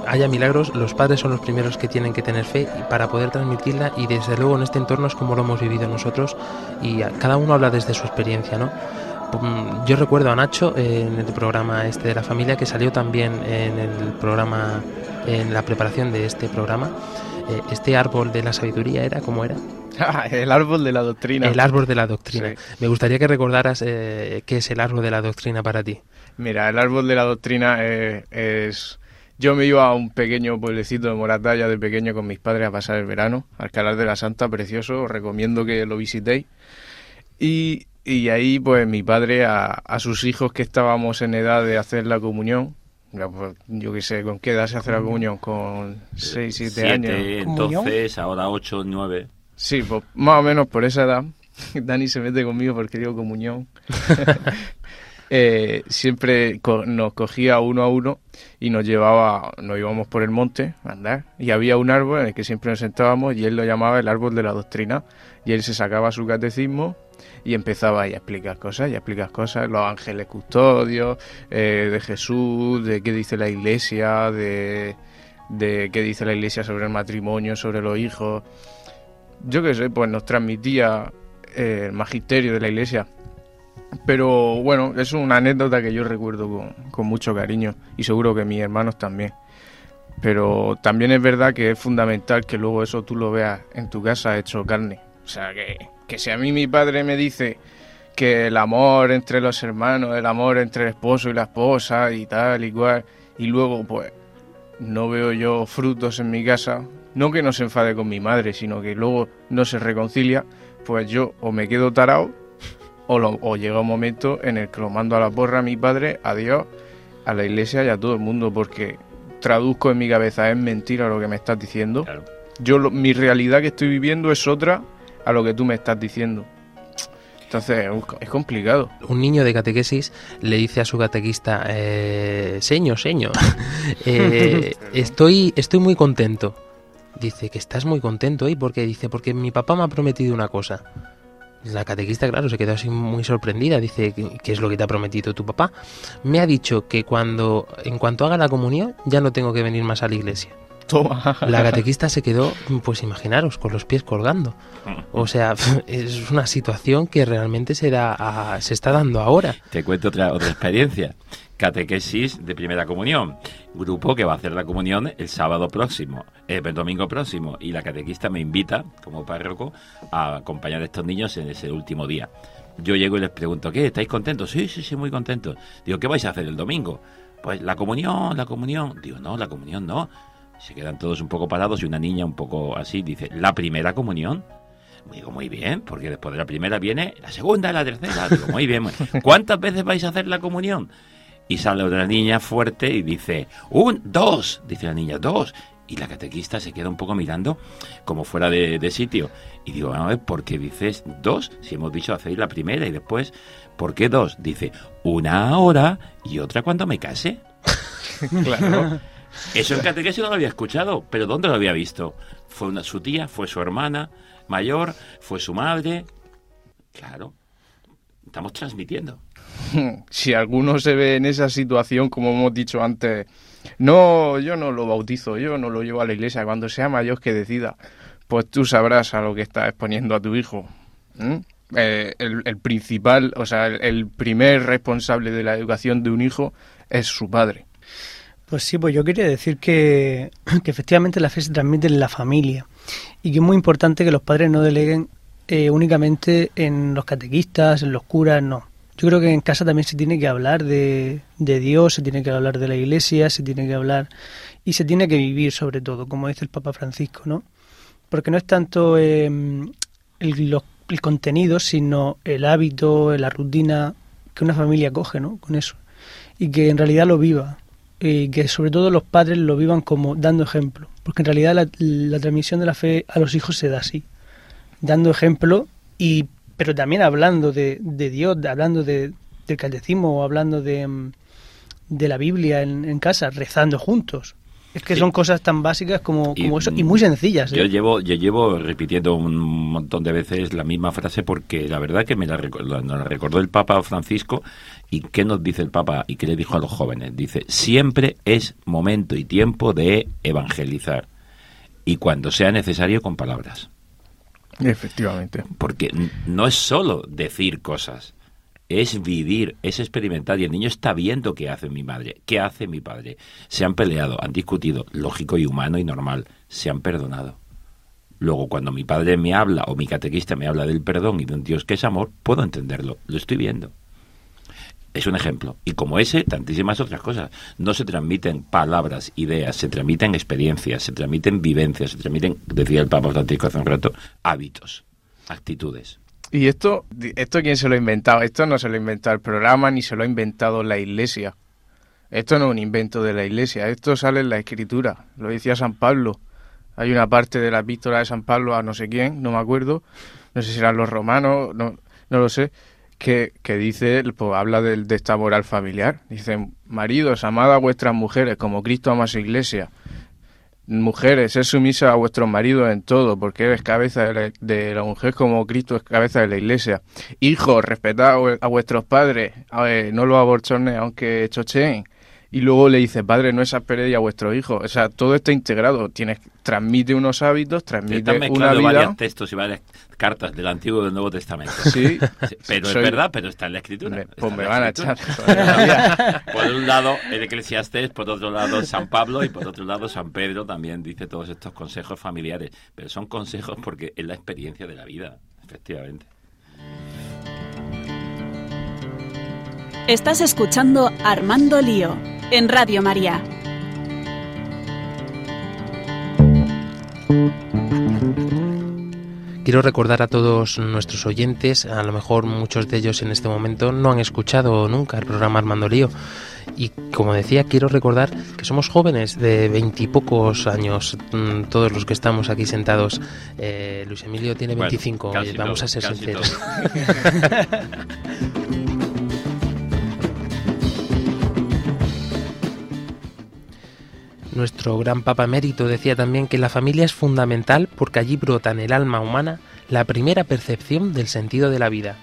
haya milagros, los padres son los primeros que tienen que tener fe para poder transmitirla y desde luego en este entorno es como lo hemos vivido nosotros y cada uno habla desde su experiencia, ¿no? Yo recuerdo a Nacho en el programa este de la familia que salió también en el programa, en la preparación de este programa. Eh, este árbol de la sabiduría era como era. el árbol de la doctrina. El árbol de la doctrina. Sí. Me gustaría que recordaras eh, qué es el árbol de la doctrina para ti. Mira, el árbol de la doctrina eh, es... Yo me iba a un pequeño pueblecito de Moratalla de pequeño con mis padres a pasar el verano, Alcalá de la Santa, precioso, os recomiendo que lo visitéis. Y, y ahí pues mi padre a, a, sus hijos que estábamos en edad de hacer la comunión, yo qué sé, ¿con qué edad se hace la comunión? Con 6, 7 años. Entonces, ahora 8, 9. Sí, pues más o menos por esa edad. Dani se mete conmigo porque digo comunión. eh, siempre co nos cogía uno a uno y nos llevaba, nos íbamos por el monte a andar. Y había un árbol en el que siempre nos sentábamos y él lo llamaba el árbol de la doctrina. Y él se sacaba su catecismo Y empezaba y a explicar cosas, y a explicar cosas, los ángeles custodios, eh, de Jesús, de qué dice la iglesia, de, de qué dice la iglesia sobre el matrimonio, sobre los hijos. Yo qué sé, pues nos transmitía eh, el magisterio de la iglesia. Pero bueno, es una anécdota que yo recuerdo con, con mucho cariño y seguro que mis hermanos también. Pero también es verdad que es fundamental que luego eso tú lo veas en tu casa hecho carne. O sea, que, que si a mí mi padre me dice que el amor entre los hermanos, el amor entre el esposo y la esposa y tal y cual, y luego pues no veo yo frutos en mi casa, no que no se enfade con mi madre, sino que luego no se reconcilia, pues yo o me quedo tarao o, lo- o llega un momento en el que lo mando a la porra a mi padre, a Dios, a la iglesia y a todo el mundo, porque traduzco en mi cabeza, es mentira lo que me estás diciendo. Yo lo- mi realidad que estoy viviendo es otra a lo que tú me estás diciendo. Entonces es complicado. Un niño de catequesis le dice a su catequista, eh, señor, señor, eh, estoy, estoy muy contento. Dice que estás muy contento, ¿y por qué? Dice, porque mi papá me ha prometido una cosa. La catequista, claro, se quedó así muy sorprendida. Dice, ¿qué qué es lo que te ha prometido tu papá? Me ha dicho que cuando, en cuanto haga la comunión, ya no tengo que venir más a la iglesia. Toma. La catequista se quedó, pues imaginaros, con los pies colgando. O sea, es una situación que realmente se, da a- se está dando ahora. Te cuento otra, otra experiencia. Catequesis de primera comunión. Grupo que va a hacer la comunión el sábado próximo, eh, el domingo próximo. Y la catequista me invita, como párroco, a acompañar a estos niños en ese último día. Yo llego y les pregunto, ¿qué? ¿Estáis contentos? Sí, sí, sí, muy contentos. Digo, ¿qué vais a hacer el domingo? Pues la comunión, la comunión. Digo, no, la comunión no. Se quedan todos un poco parados y una niña un poco así dice, ¿la primera comunión? Digo, muy bien, porque después de la primera viene la segunda la tercera. Digo, muy bien. ¿Cuántas veces vais a hacer la comunión? Y sale otra niña fuerte y dice, un, dos, dice la niña, dos. Y la catequista se queda un poco mirando como fuera de, sitio. Y digo, a ver, ¿por qué dices dos? Si hemos dicho hacéis la primera y después, ¿por qué dos? Dice, una ahora y otra cuando me case. Claro. Eso en catequesis no lo había escuchado, pero ¿dónde lo había visto? Fue una, su tía, fue su hermana mayor, fue su madre. Claro, estamos transmitiendo. si alguno se ve en esa situación, como hemos dicho antes, no, yo no lo bautizo, yo no lo llevo a la iglesia, cuando sea mayor que decida, pues tú sabrás a lo que estás exponiendo a tu hijo. Eh, el, el principal, o sea, el, el primer responsable de la educación de un hijo es su padre. Pues sí, pues yo quería decir que, que efectivamente la fe se transmite en la familia y que es muy importante que los padres no deleguen eh, únicamente en los catequistas, en los curas, no. Yo creo que en casa también se tiene que hablar de, de Dios, se tiene que hablar de la iglesia, se tiene que hablar y se tiene que vivir sobre todo, como dice el Papa Francisco, ¿no? Porque no es tanto eh, el, el contenido, sino el hábito, la rutina que una familia coge, ¿no? Con eso. Y que en realidad lo viva. Y que sobre todo los padres lo vivan como dando ejemplo. Porque en realidad la, la transmisión de la fe a los hijos se da así. Dando ejemplo y pero también hablando de, de Dios, hablando de, del catecismo, hablando de, mm, de la Biblia en, en casa, rezando juntos. Es que Sí. son cosas tan básicas como, Y, como eso y mm, muy sencillas. ¿eh? Yo llevo, yo llevo repitiendo un montón de veces la misma frase porque la verdad que me la nos la recordó el Papa Francisco y qué nos dice el Papa y qué le dijo a los jóvenes. Dice, siempre es momento y tiempo de evangelizar y cuando sea necesario con palabras. Efectivamente. Porque no es solo decir cosas, es vivir, es experimentar. Y el niño está viendo qué hace mi madre, qué hace mi padre. Se han peleado, han discutido, lógico y humano y normal. Se han perdonado. Luego, cuando mi padre me habla o mi catequista me habla del perdón y de un Dios que es amor, puedo entenderlo. Lo estoy viendo. Es un ejemplo. Y como ese, tantísimas otras cosas. No se transmiten palabras, ideas, se transmiten experiencias, se transmiten vivencias, se transmiten, decía el Papa Francisco hace un rato, hábitos, actitudes. ¿Y esto, esto quién se lo ha inventado? Esto no se lo ha inventado el programa ni se lo ha inventado la iglesia. Esto no es un invento de la iglesia, esto sale en la escritura. Lo decía San Pablo. Hay una parte de la epístola de San Pablo a no sé quién, no me acuerdo, no sé si eran los romanos, no, no lo sé, que, que dice, pues habla del, de esta moral familiar. Dice, maridos, amad a vuestras mujeres como Cristo ama a su iglesia. Mujeres, ser sumisa a vuestros maridos en todo, porque eres cabeza de la, de la mujer como Cristo es cabeza de la iglesia. Hijos, respetad a vu- a vuestros padres, ver, no los aborchones aunque chocheen. Y luego le dices, padre, no exasperéis a vuestros hijos. O sea, todo está integrado. Tienes, transmite unos hábitos, Te transmite están una vida. varios textos y varias cartas del Antiguo y del Nuevo Testamento. Sí. Pero Soy- es verdad, pero está en la Escritura. Está pues me van a echar. por un lado, el Eclesiastés, por otro lado, San Pablo y por otro lado, San Pedro también dice todos estos consejos familiares. Pero son consejos porque es la experiencia de la vida, efectivamente. Estás escuchando Armando Lío en Radio María. Quiero recordar a todos nuestros oyentes, a lo mejor muchos de ellos en este momento no han escuchado nunca el programa Armando Lío. Y como decía, quiero recordar que somos jóvenes de veintipocos años, mm, todos los que estamos aquí sentados. Eh, Luis Emilio tiene Bueno, 25, casi oye, vamos todo, a ser sinceros. Nuestro gran Papa Emérito decía también que la familia es fundamental porque allí brota en el alma humana la primera percepción del sentido de la vida.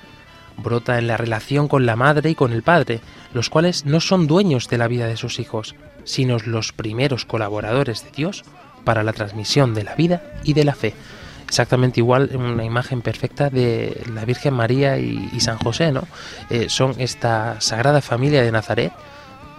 Brota en la relación con la madre y con el padre, los cuales no son dueños de la vida de sus hijos, sino los primeros colaboradores de Dios para la transmisión de la vida y de la fe. Exactamente igual, una imagen perfecta de la Virgen María y, San José, ¿no? Eh, son esta sagrada familia de Nazaret,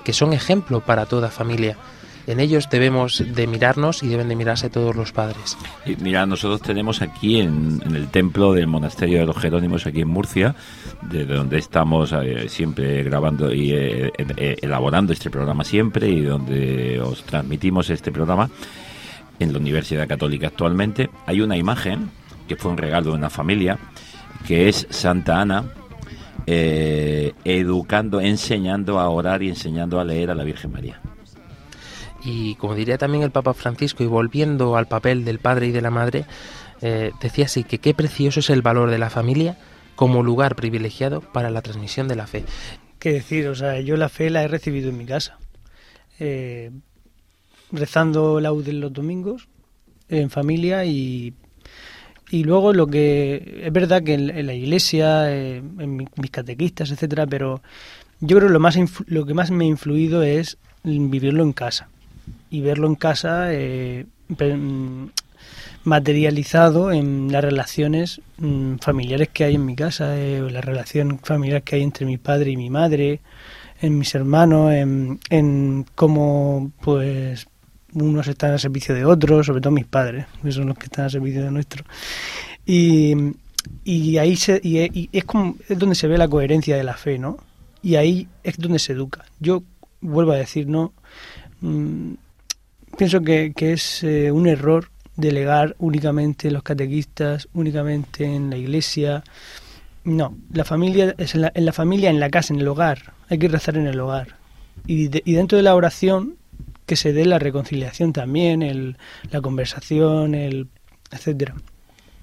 que son ejemplo para toda familia. En ellos debemos de mirarnos y deben de mirarse todos los padres. Y mira, nosotros tenemos aquí en, el templo del monasterio de los Jerónimos, aquí en Murcia, de donde estamos eh, siempre grabando y eh, eh, elaborando este programa siempre y donde os transmitimos este programa en la Universidad Católica actualmente, hay una imagen que fue un regalo de una familia, que es Santa Ana, eh, educando, enseñando a orar y enseñando a leer a la Virgen María. Y como diría también el Papa Francisco, y volviendo al papel del padre y de la madre, eh, decía así que qué precioso es el valor de la familia como lugar privilegiado para la transmisión de la fe. ¿Qué decir? O sea, yo la fe la he recibido en mi casa. Eh, rezando laudes los domingos, en familia y, y luego lo que... Es verdad que en, la iglesia, eh, en mi- mis catequistas, etcétera, pero yo creo que lo, más lo que más me ha influido es vivirlo en casa. Y verlo en casa eh, mm, materializado en las relaciones mm, familiares que hay en mi casa, eh, la relación familiar que hay entre mi padre y mi madre, en mis hermanos, en, en cómo pues unos están al servicio de otros, sobre todo mis padres, que son los que están al servicio de nuestros. Y, y ahí se, y es como es donde se ve la coherencia de la fe, ¿no? Y ahí es donde se educa. Yo vuelvo a decir, no mm, pienso que, que es eh, un error delegar únicamente en los catequistas, únicamente en la iglesia. No, la familia es en la, familia, en la casa, en el hogar. Hay que rezar en el hogar. Y, y dentro de la oración que se dé la reconciliación también, el, la conversación, el etcétera.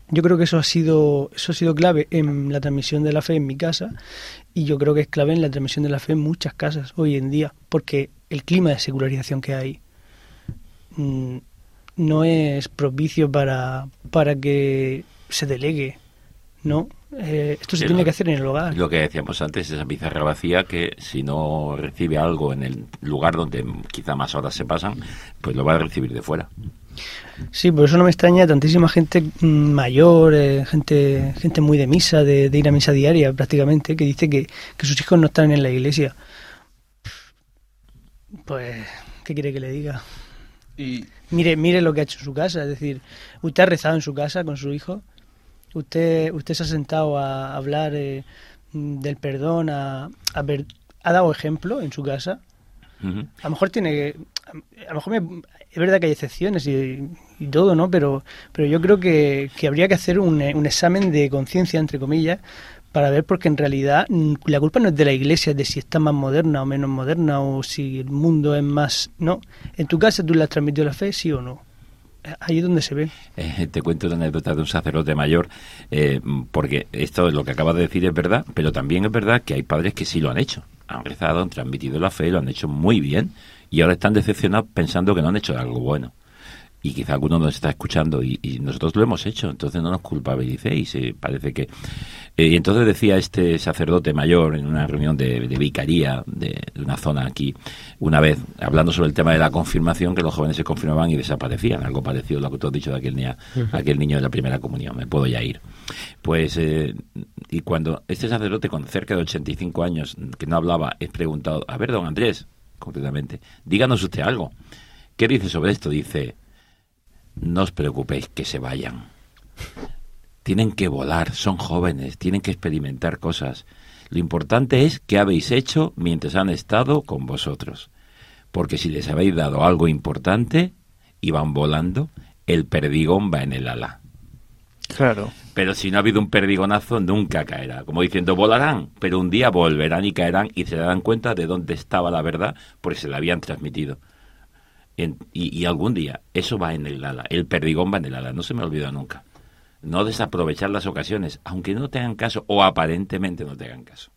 Yo creo que eso ha sido eso ha sido clave en la transmisión de la fe en mi casa y yo creo que es clave en la transmisión de la fe en muchas casas hoy en día, porque el clima de secularización que hay mm, no es propicio para, para que se delegue, ¿no? Eh, esto se Sí, tiene lo- que hacer en el hogar. Lo que decíamos antes, esa pizarra vacía que si no recibe algo en el lugar donde quizá más horas se pasan, pues lo va a recibir de fuera. Sí, por eso no me extraña tantísima gente mm, mayor, eh, gente gente muy de misa, de, de ir a misa diaria prácticamente, que dice que, que sus hijos no están en la iglesia. Pues, ¿qué quiere que le diga? Y Mire, mire lo que ha hecho en su casa, es decir, usted ha rezado en su casa con su hijo, usted usted se ha sentado a hablar eh, del perdón, a, a ver, ha dado ejemplo en su casa. A lo mejor tiene que. A lo mejor me- es verdad que hay excepciones y, y todo, ¿no? Pero, pero yo creo que, que habría que hacer un, un examen de conciencia, entre comillas, para ver, porque en realidad mm, la culpa no es de la iglesia, de si está más moderna o menos moderna, o si el mundo es más. No. En tu casa tú le has transmitido la fe, sí o no. Eh, Ahí es donde se ve. Eh, te cuento una anécdota de un sacerdote mayor, eh, porque esto lo que acabas de decir es verdad, pero también es verdad que hay padres que sí lo han hecho. Han rezado, han transmitido la fe, lo han hecho muy bien y ahora están decepcionados pensando que no han hecho algo bueno. Y quizá alguno nos está escuchando y, y nosotros lo hemos hecho, entonces no nos culpabilicéis. eh, parece que. eh, y entonces decía este sacerdote mayor en una reunión de, de vicaría de, de una zona aquí, una vez, hablando sobre el tema de la confirmación, que los jóvenes se confirmaban y desaparecían, algo parecido a lo que tú has dicho de aquel, niña, Ujú. aquel niño de la primera comunión, me puedo ya ir. Pues, eh, y cuando este sacerdote con cerca de 85 años, que no hablaba, es preguntado, a ver, don Andrés, concretamente, díganos usted algo. ¿Qué dice sobre esto? Dice, no os preocupéis que se vayan. Tienen que volar, son jóvenes, tienen que experimentar cosas. Lo importante es qué habéis hecho mientras han estado con vosotros. Porque si les habéis dado algo importante y van volando, el perdigón va en el ala. Claro. Pero si no ha habido un perdigonazo, nunca caerá. Como diciendo, volarán, pero un día volverán y caerán y se darán cuenta de dónde estaba la verdad, porque se la habían transmitido. En- y, algún día eso va en el ala, el perdigón va en el ala, no se me olvida nunca. No desaprovechar las ocasiones, aunque no te hagan caso o aparentemente no te hagan caso.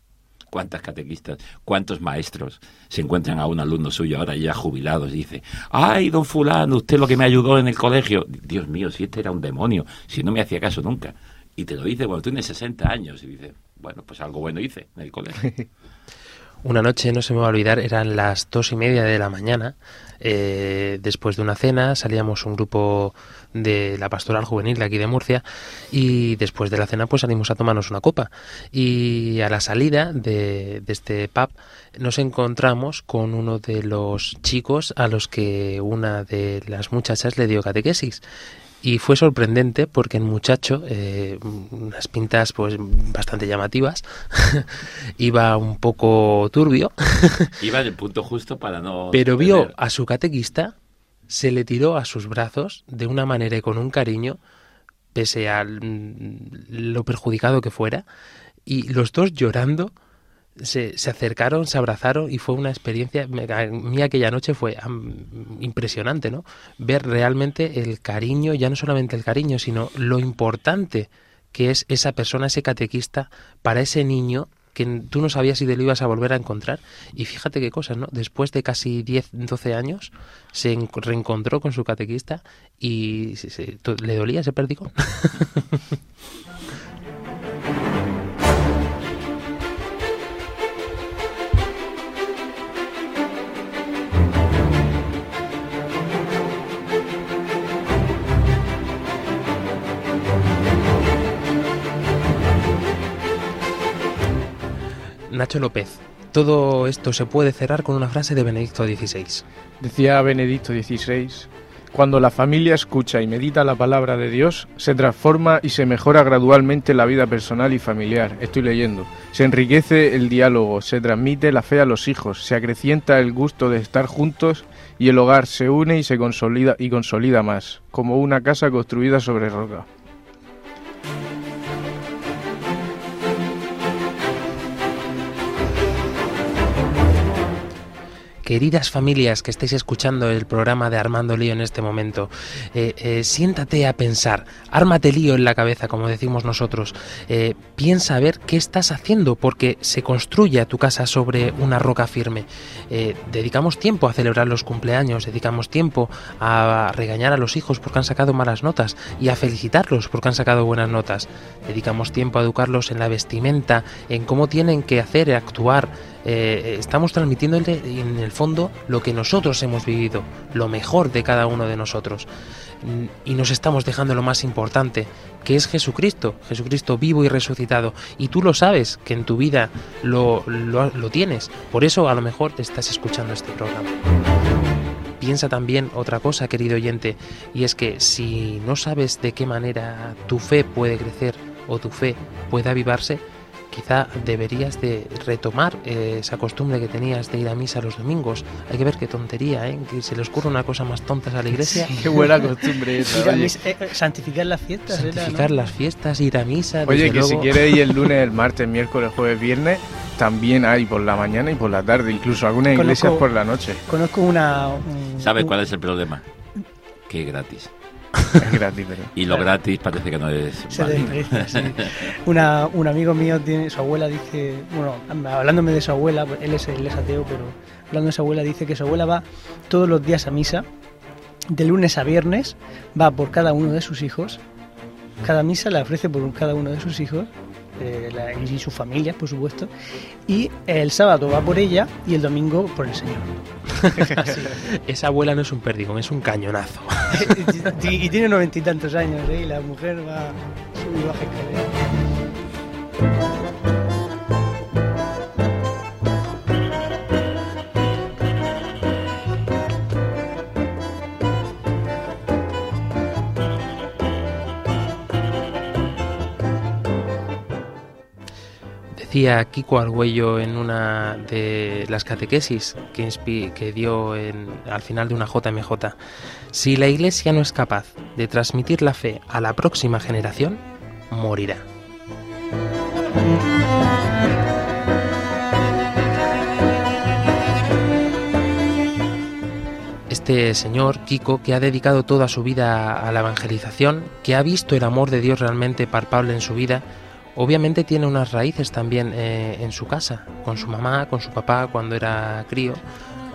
¿Cuántas catequistas, cuántos maestros se encuentran a un alumno suyo ahora ya jubilados y dice, ay, don fulano, usted lo que me ayudó en el colegio? Dios mío, si este era un demonio, si no me hacía caso nunca. Y te lo dice cuando tienes 60 años y dice, bueno, pues algo bueno hice en el colegio. Una noche, no se me va a olvidar, eran las dos y media de la mañana. eh, después de una cena salíamos un grupo de la pastoral juvenil de aquí de Murcia y después de la cena pues salimos a tomarnos una copa. Y a la salida de, de este pub nos encontramos con uno de los chicos a los que una de las muchachas le dio catequesis. Y fue sorprendente porque el muchacho, eh, unas pintas pues bastante llamativas, iba un poco turbio, Iba en el punto justo para no... pero vio a su catequista, se le tiró a sus brazos de una manera y con un cariño, pese a lo perjudicado que fuera, y los dos llorando se, se acercaron, se abrazaron y fue una experiencia, me- a mí aquella noche fue impresionante, ¿no? Ver realmente el cariño, ya no solamente el cariño, sino lo importante que es esa persona, ese catequista, para ese niño que tú no sabías si te lo ibas a volver a encontrar. Y fíjate qué cosas, ¿no? Después de casi 10, 12 años, se en- reencontró con su catequista y se- le dolía ese perdigón. Nacho López, todo esto se puede cerrar con una frase de Benedicto XVI. Decía Benedicto XVI, cuando la familia escucha y medita la palabra de Dios, se transforma y se mejora gradualmente la vida personal y familiar. Estoy leyendo. Se enriquece el diálogo, se transmite la fe a los hijos, se acrecienta el gusto de estar juntos y el hogar se une y se consolida y consolida más, como una casa construida sobre roca. Queridas familias que estáis escuchando el programa de Armando Lío en este momento, eh, eh, siéntate a pensar, ármate lío en la cabeza, como decimos nosotros, eh, piensa a ver qué estás haciendo, porque se construye tu casa sobre una roca firme. Dedicamos tiempo a celebrar los cumpleaños, dedicamos tiempo a regañar a los hijos porque han sacado malas notas y a felicitarlos porque han sacado buenas notas. Dedicamos tiempo a educarlos en la vestimenta, en cómo tienen que hacer, actuar, eh, estamos transmitiendo en el fondo lo que nosotros hemos vivido, lo mejor de cada uno de nosotros. Mm, Y nos estamos dejando lo más importante, que es Jesucristo, Jesucristo vivo y resucitado. Y tú lo sabes, que en tu vida lo, lo, lo tienes. Por eso a lo mejor te estás escuchando este programa. Piensa también otra cosa, querido oyente, y es que si no sabes de qué manera tu fe puede crecer o tu fe puede avivarse, quizá deberías de retomar eh, esa costumbre que tenías de ir a misa los domingos. Hay que ver qué tontería, ¿eh? Que se le ocurre una cosa más tonta a la iglesia. Qué buena costumbre esa, oye. eh, santificar las fiestas. era, ¿no? Santificar las fiestas, ir a misa. Oye, desde que si luego. quieres ir el lunes, el martes, miércoles, jueves, viernes, también hay por la mañana y por la tarde, incluso algunas Conozco- iglesias por la noche. Conozco una. un- ¿Sabes un- cuál es el problema? Que es gratis. Es gratis, pero... Y lo gratis parece que no es Se desprecia, sí. Una, un amigo mío tiene, su abuela dice, bueno, hablándome de su abuela, él es, él es ateo, pero hablando de su abuela dice que su abuela va todos los días a misa de lunes a viernes, va por cada uno de sus hijos. Cada misa la ofrece por cada uno de sus hijos eh, la- y sus familias, por supuesto. Y el sábado va por ella y el domingo por el Señor. Esa abuela no es un perdigón, es un cañonazo. y, y tiene noventa y tantos años, ¿eh? y la mujer va sube y baja escaleras. Decía Kiko Argüello en una de las catequesis que, que dio al final de una JMJ, si la Iglesia no es capaz de transmitir la fe a la próxima generación, morirá. Este señor, Kiko, que ha dedicado toda su vida a la evangelización, que ha visto el amor de Dios realmente palpable en su vida, obviamente tiene unas raíces también eh, en su casa, con su mamá, con su papá cuando era crío,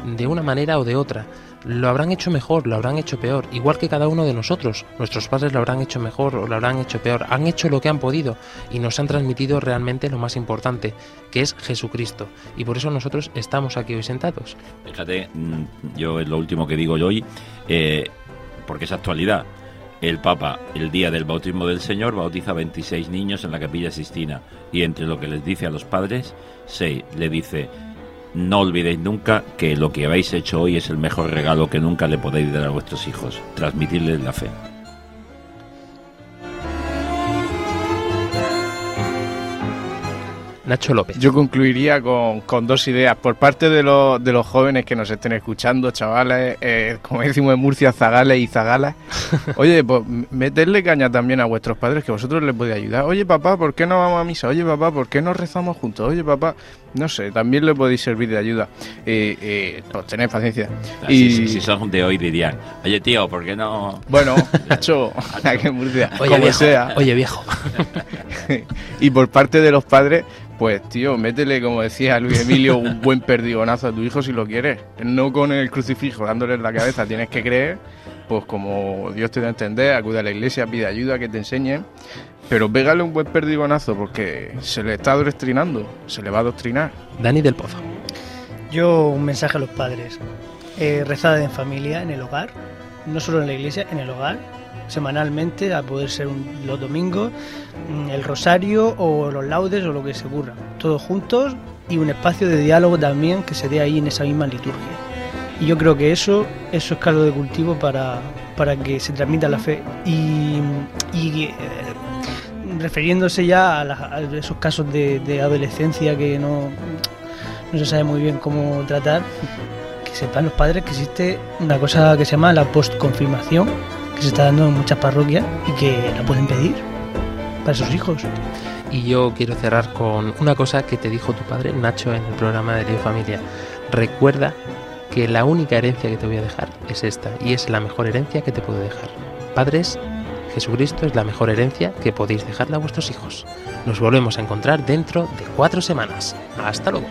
de una manera o de otra. Lo habrán hecho mejor, lo habrán hecho peor, igual que cada uno de nosotros. Nuestros padres lo habrán hecho mejor o lo habrán hecho peor. Han hecho lo que han podido y nos han transmitido realmente lo más importante, que es Jesucristo. Y por eso nosotros estamos aquí hoy sentados. Fíjate, mm, yo es lo último que digo yo hoy, eh, porque es actualidad. El Papa, el día del bautismo del Señor, bautiza a 26 niños en la capilla Sistina. Y entre lo que les dice a los padres, seis, le dice, no olvidéis nunca que lo que habéis hecho hoy es el mejor regalo que nunca le podéis dar a vuestros hijos, transmitirles la fe. Nacho López. Yo concluiría con, con dos ideas. Por parte de, los de los jóvenes que nos estén escuchando, chavales, eh, como decimos en Murcia, zagales y zagalas. Oye, pues meterle caña también a vuestros padres que vosotros les podéis ayudar. Oye, papá, ¿por qué no vamos a misa? Oye, papá, ¿por qué no rezamos juntos? Oye, papá, no sé, también le podéis servir de ayuda. Eh, eh, pues tened paciencia. Así, si, si son de hoy dirían, oye tío, ¿por qué no...? Bueno, hecho, aquí en Murcia, Oye, como viejo, sea. Oye, viejo. y por parte de los padres, pues tío, métele, como decía Luis Emilio, un buen perdigonazo a tu hijo si lo quieres. No con el crucifijo dándole en la cabeza, tienes que creer, pues como Dios te da a entender, acude a la iglesia, pide ayuda, que te enseñen. Pero pégale un buen perdigonazo porque se le está adoctrinando, se le va a adoctrinar. Dani del Pozo. Yo un mensaje a los padres. Eh, rezad en familia, en el hogar, no solo en la iglesia, en el hogar, semanalmente, a poder ser un- los domingos, mm, el rosario o los laudes o lo que se ocurra. Todos juntos y un espacio de diálogo también que se dé ahí en esa misma liturgia. Y yo creo que eso, eso es caldo de cultivo para, para que se transmita la fe. Y, y, eh, refiriéndose ya a, la- a esos casos de, de adolescencia que no, no se sabe muy bien cómo tratar, que sepan los padres que existe una cosa que se llama la postconfirmación, que se está dando en muchas parroquias y que la pueden pedir para sus hijos. Y yo quiero cerrar con una cosa que te dijo tu padre, Nacho, en el programa de Dios Familia. Recuerda que la única herencia que te voy a dejar es esta, y es la mejor herencia que te puedo dejar. Padres, Jesucristo es la mejor herencia que podéis dejarle a vuestros hijos. Nos volvemos a encontrar dentro de cuatro semanas. Hasta luego.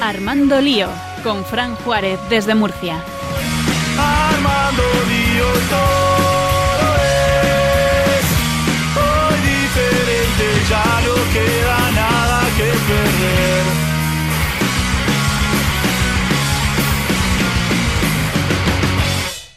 Armando Lío, con Fran Juárez desde Murcia cuando dio todo es hoy diferente, ya no queda nada que perder.